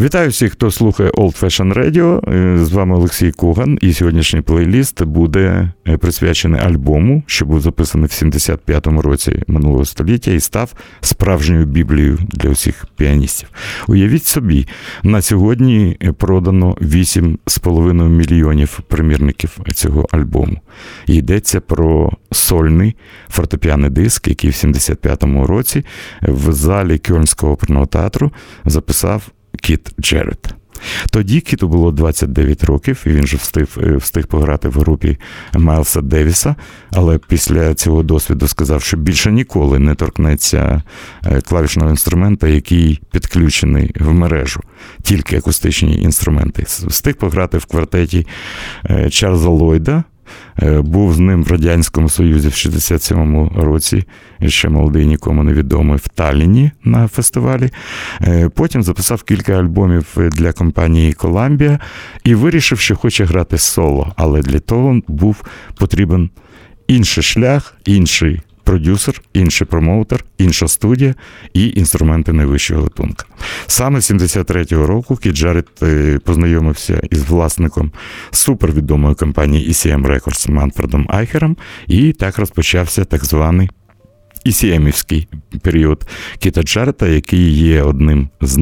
Вітаю всіх, хто слухає Old Fashion Radio. З вами Олексій Коган, і сьогоднішній плейліст буде присвячений альбому, що був записаний в 75-му році минулого століття і став справжньою біблією для усіх піаністів. Уявіть собі, на сьогодні продано 8,5 мільйонів примірників цього альбому. Йдеться про сольний фортепіаний диск, який в 75-му році в залі Кьольнського оперного театру записав. Кіт Джерет. Тоді Кіту було 29 років, і він вже встиг встиг пограти в групі Майлса Девіса, але після цього досвіду сказав, що більше ніколи не торкнеться клавішного інструмента, який підключений в мережу, тільки акустичні інструменти. Встиг пограти в квартеті Чарльза Ллойда, був з ним в Радянському Союзі в 67-му році, ще молодий, нікому невідомий, в Талліні на фестивалі. Потім записав кілька альбомів для компанії Columbia і вирішив, що хоче грати соло, але для того був потрібен інший шлях, інший продюсер, інший промоутер, інша студія і інструменти найвищого гатунка. Саме 73-го року Кіт Джарретт познайомився із власником супервідомої компанії ECM Records Манфредом Айхером, і так розпочався так званий ECM-івський період Кіта Джарета, який є одним з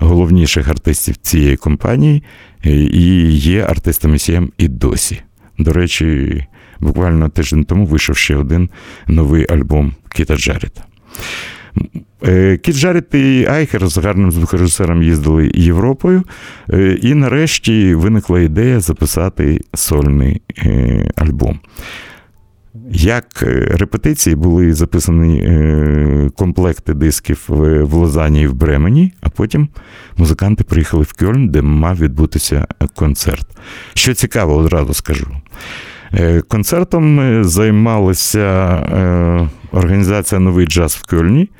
найголовніших артистів цієї компанії, і є артистом ECM і досі. До речі, буквально тиждень тому вийшов ще один новий альбом Кіта Джарета. Кіт Джарет і Айхер з гарним звукорежисером їздили Європою, і нарешті виникла ідея записати сольний альбом. Як репетиції були записані комплекти дисків в Лозані і в Бремені, а потім музиканти приїхали в Кьольн, де мав відбутися концерт. Що цікаво, одразу скажу. Концертом займалася організація Новий джаз в Кьольні,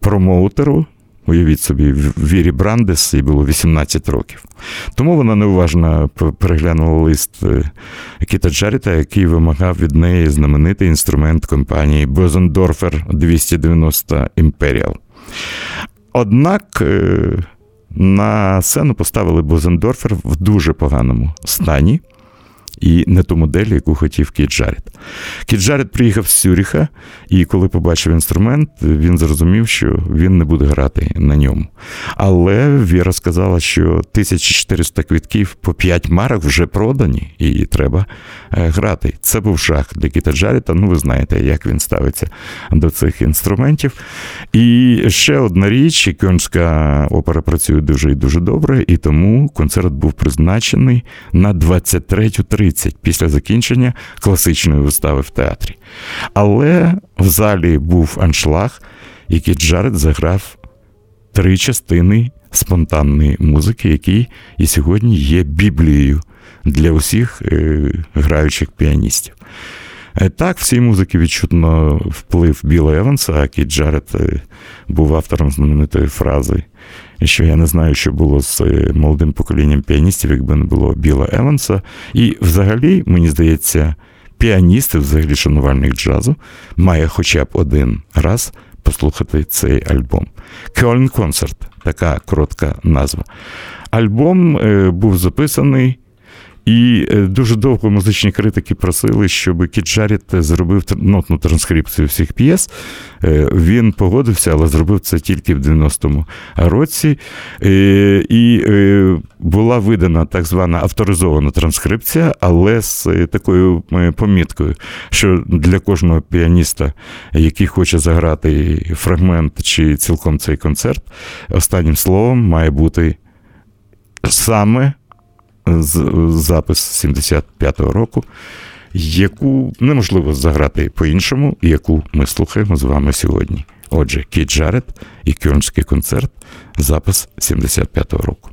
промоутеру. Уявіть собі, Вірі Брандес, їй було 18 років. Тому вона неуважно переглянула лист Кіта Джарретта, який вимагав від неї знаменитий інструмент компанії Бозендорфер 290 Imperial. Однак на сцену поставили Бозендорфер в дуже поганому стані. І не ту модель, яку хотів Кіт Джарретт. Кіт Джарретт приїхав з Цюріха, і коли побачив інструмент, він зрозумів, що він не буде грати на ньому. Але Віра сказала, що 1400 квітків по 5 марок вже продані, і треба грати. Це був жах для Кіта Джарета. Ну, ви знаєте, як він ставиться до цих інструментів. І ще одна річ: Кьонська опера працює дуже і дуже добре, і тому концерт був призначений на 23.30 після закінчення класичної вистави в театрі. Але в залі був аншлаг, який Джарретт заграв три частини спонтанної музики, який і сьогодні є біблією для усіх граючих піаністів. Так, в цій музиці відчутно вплив Біла Еванса, а Кіт Джарретт був автором знаменитої фрази, що я не знаю, що було з молодим поколінням піаністів, якби не було Біла Еванса. І взагалі, мені здається, піаніст, взагалі шанувальник джазу, має хоча б один раз послухати цей альбом. Кьольн Концерт така коротка назва. Альбом був записаний. І дуже довго музичні критики просили, щоб Кіт Джаред зробив нотну транскрипцію всіх п'єс. Він погодився, але зробив це тільки в 90-му році. І була видана так звана авторизована транскрипція, але з такою поміткою, що для кожного піаніста, який хоче заграти фрагмент чи цілком цей концерт, останнім словом має бути саме запис 75-го року, яку неможливо заграти по-іншому, яку ми слухаємо з вами сьогодні. Отже, Кіт Джаред і Кьонський концерт, запис 75-го року.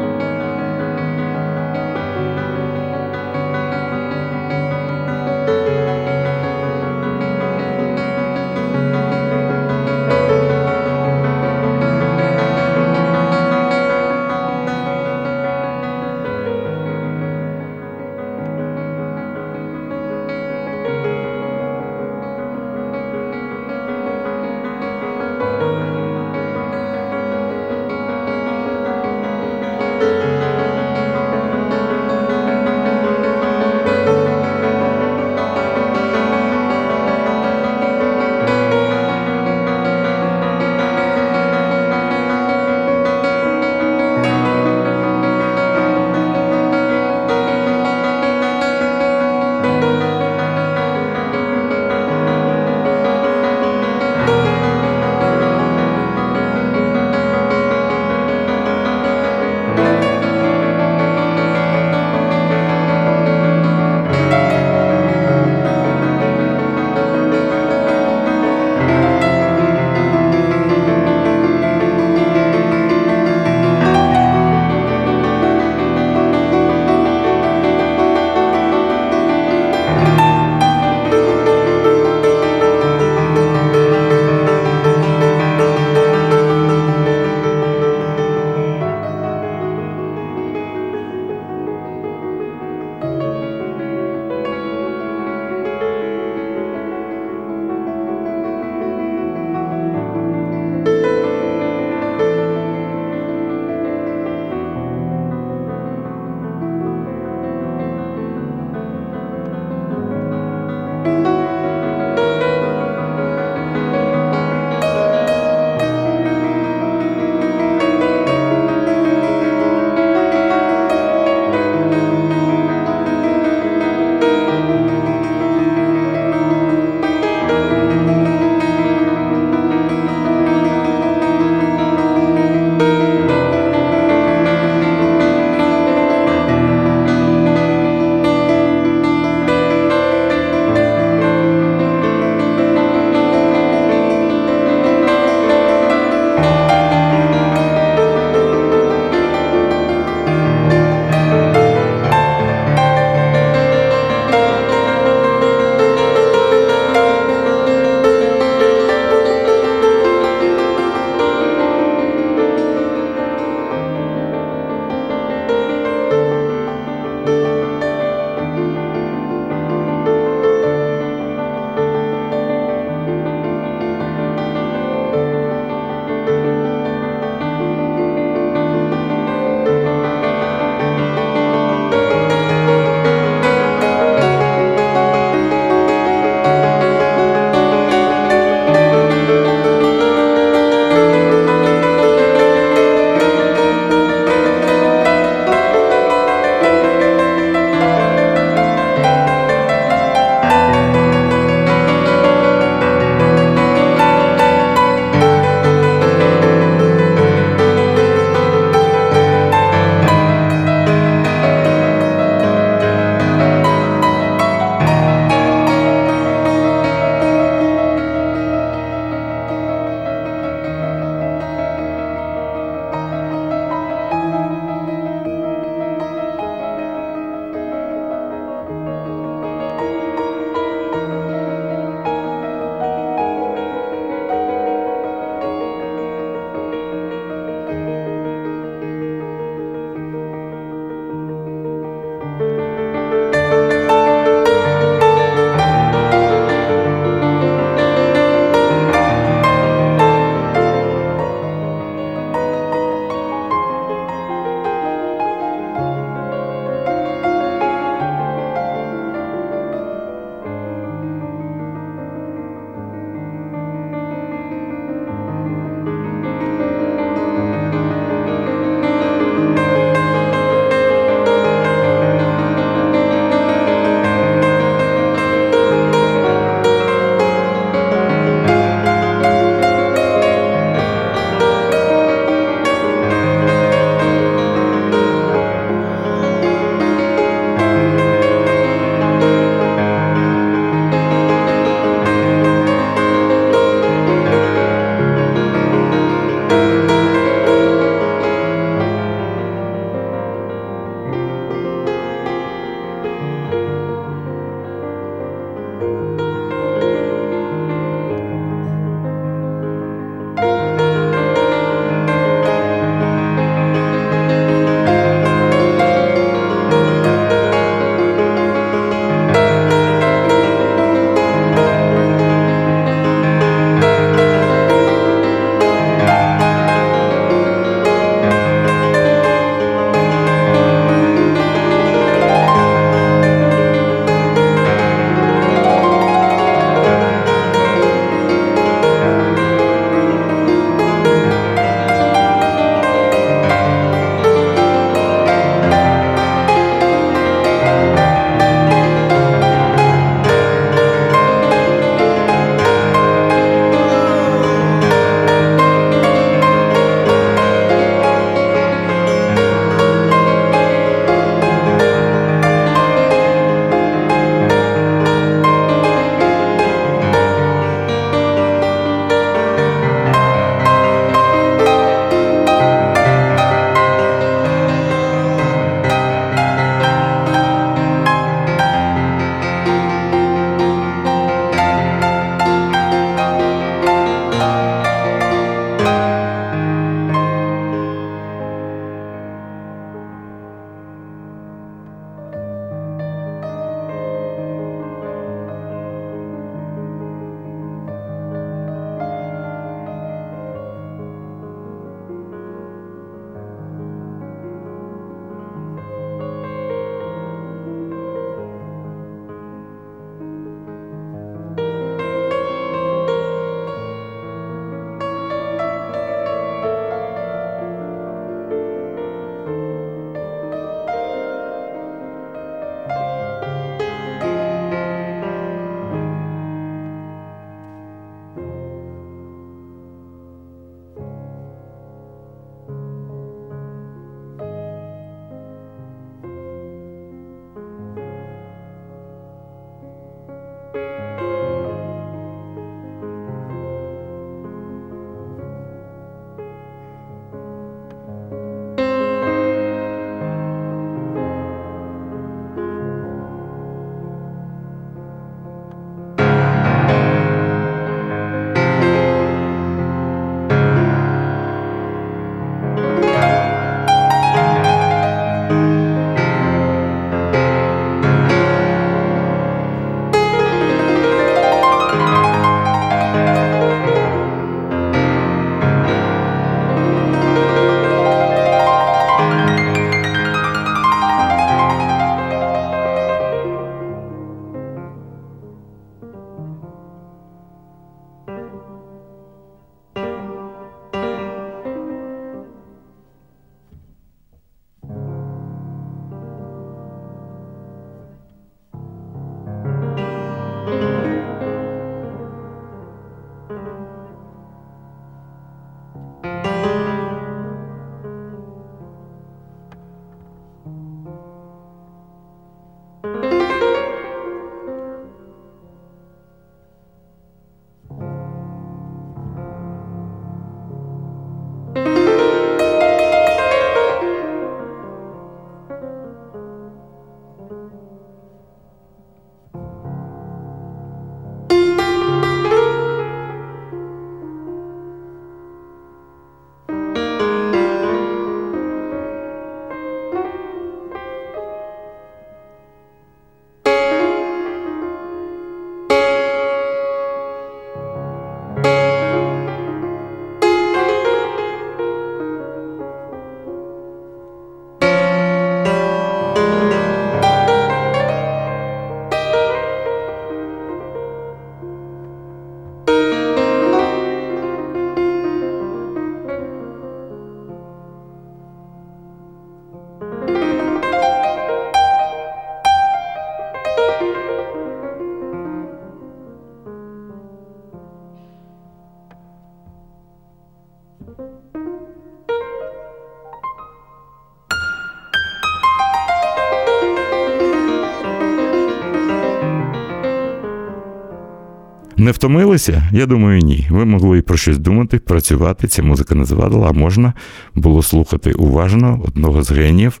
Не втомилися? Я думаю, ні. Ви могли і про щось думати, працювати. Ця музика не завадила, а можна було слухати уважно одного з геніїв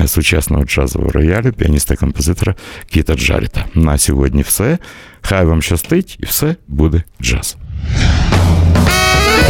е, сучасного джазового роялю, піаніста-композитора Кіта Джаріта. На сьогодні все. Хай вам щастить, і все буде джаз.